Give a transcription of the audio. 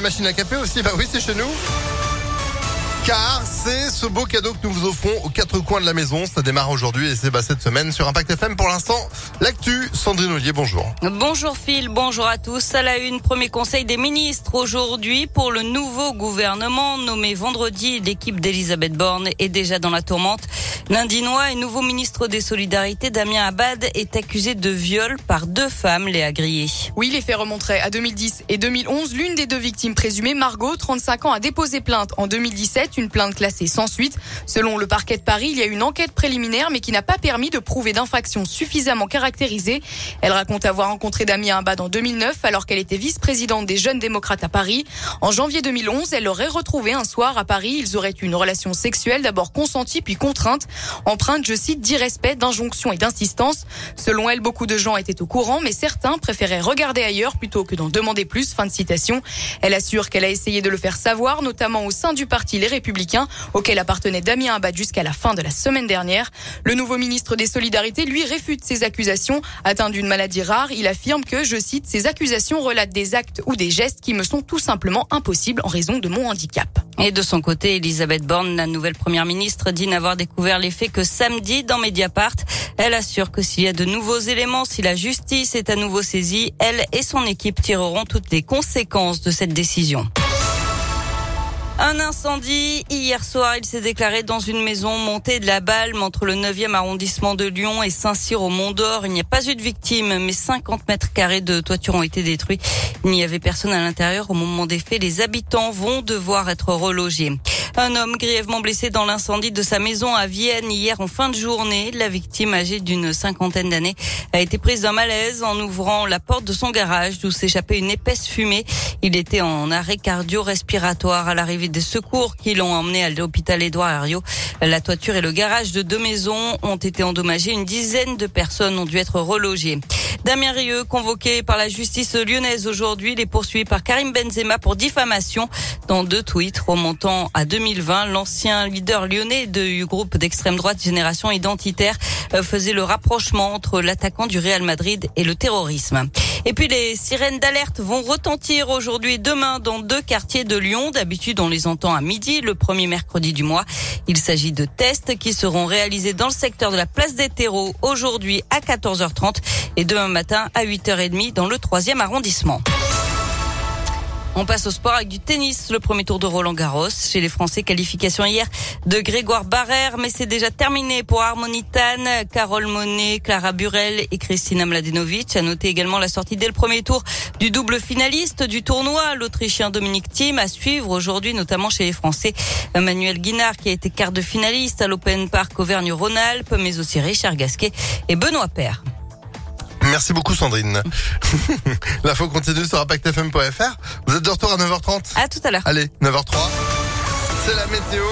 nouvelle machine à café aussi Bah oui, c'est chez nous. Car c'est ce beau cadeau que nous vous offrons aux quatre coins de la maison. Ça démarre aujourd'hui et c'est bah, cette semaine sur Impact FM. Pour l'instant, l'actu, Sandrine Ollier, bonjour. Bonjour Phil, bonjour à tous. À la une, premier conseil des ministres aujourd'hui pour le nouveau gouvernement nommé vendredi. L'équipe d'Elisabeth Borne est déjà dans la tourmente. L'Indinois et nouveau ministre des Solidarités, Damien Abad, est accusé de viol par deux femmes, Léa Grillé. Oui, les faits remonteraient à 2010 et 2011. L'une des deux victimes présumées, Margot, 35 ans, a déposé plainte en 2017, une plainte classée sans suite. Selon le parquet de Paris, il y a une enquête préliminaire, mais qui n'a pas permis de prouver d'infraction suffisamment caractérisée. Elle raconte avoir rencontré Damien Abad en 2009, alors qu'elle était vice-présidente des Jeunes démocrates à Paris. En janvier 2011, elle l'aurait retrouvé un soir à Paris. Ils auraient eu une relation sexuelle, d'abord consentie puis contrainte empreinte, je cite, d'irrespect, d'injonction et d'insistance. Selon elle, beaucoup de gens étaient au courant, mais certains préféraient regarder ailleurs plutôt que d'en demander plus. Fin de citation. Elle assure qu'elle a essayé de le faire savoir, notamment au sein du parti Les Républicains, auquel appartenait Damien Abad jusqu'à la fin de la semaine dernière. Le nouveau ministre des Solidarités, lui, réfute ces accusations. Atteint d'une maladie rare, il affirme que, je cite, ces accusations relatent des actes ou des gestes qui me sont tout simplement impossibles en raison de mon handicap. Et de son côté, Elisabeth Borne, la nouvelle première ministre, dit n'avoir découvert les faits que samedi dans Mediapart. Elle assure que s'il y a de nouveaux éléments, si la justice est à nouveau saisie, elle et son équipe tireront toutes les conséquences de cette décision. Un incendie. Hier soir, il s'est déclaré dans une maison montée de la Balme entre le 9e arrondissement de Lyon et Saint-Cyr au Mont d'Or. Il n'y a pas eu de victimes, mais 50 mètres carrés de toiture ont été détruits. Il n'y avait personne à l'intérieur au moment des faits. Les habitants vont devoir être relogés. Un homme grièvement blessé dans l'incendie de sa maison à Vienne hier en fin de journée. La victime, âgée d'une cinquantaine d'années, a été prise d'un malaise en ouvrant la porte de son garage d'où s'échappait une épaisse fumée. Il était en arrêt cardio-respiratoire à l'arrivée des secours qui l'ont emmené à l'hôpital Édouard Herriot. La toiture et le garage de deux maisons ont été endommagés. Une dizaine de personnes ont dû être relogées. Damien Rieu, convoqué par la justice lyonnaise aujourd'hui, il est poursuivi par Karim Benzema pour diffamation dans deux tweets remontant à 2020. L'ancien leader lyonnais du groupe d'extrême droite Génération Identitaire euh, faisait le rapprochement entre l'attaquant du Real Madrid et le terrorisme. Et puis les sirènes d'alerte vont retentir aujourd'hui et demain dans deux quartiers de Lyon. D'habitude, on les entend à midi, le premier mercredi du mois. Il s'agit de tests qui seront réalisés dans le secteur de la place des terreaux aujourd'hui à 14h30 et demain matin à 8h30 dans le troisième arrondissement. On passe au sport avec du tennis, le premier tour de Roland Garros. Chez les Français, qualification hier de Grégoire Barrère, mais c'est déjà terminé pour Harmonitan, Carole Monet, Clara Burel et Christina Mladenovic. À noter également la sortie dès le premier tour du double finaliste du tournoi, l'Autrichien Dominique Thiem, à suivre aujourd'hui, notamment chez les Français, Manuel Guinard, qui a été quart de finaliste à l'Open Park Auvergne-Rhône-Alpes, mais aussi Richard Gasquet et Benoît Paire. Merci beaucoup Sandrine. L'info continue sur impactfm.fr. Vous êtes de retour à 9h30 À tout à l'heure. Allez, 9h03. C'est la météo.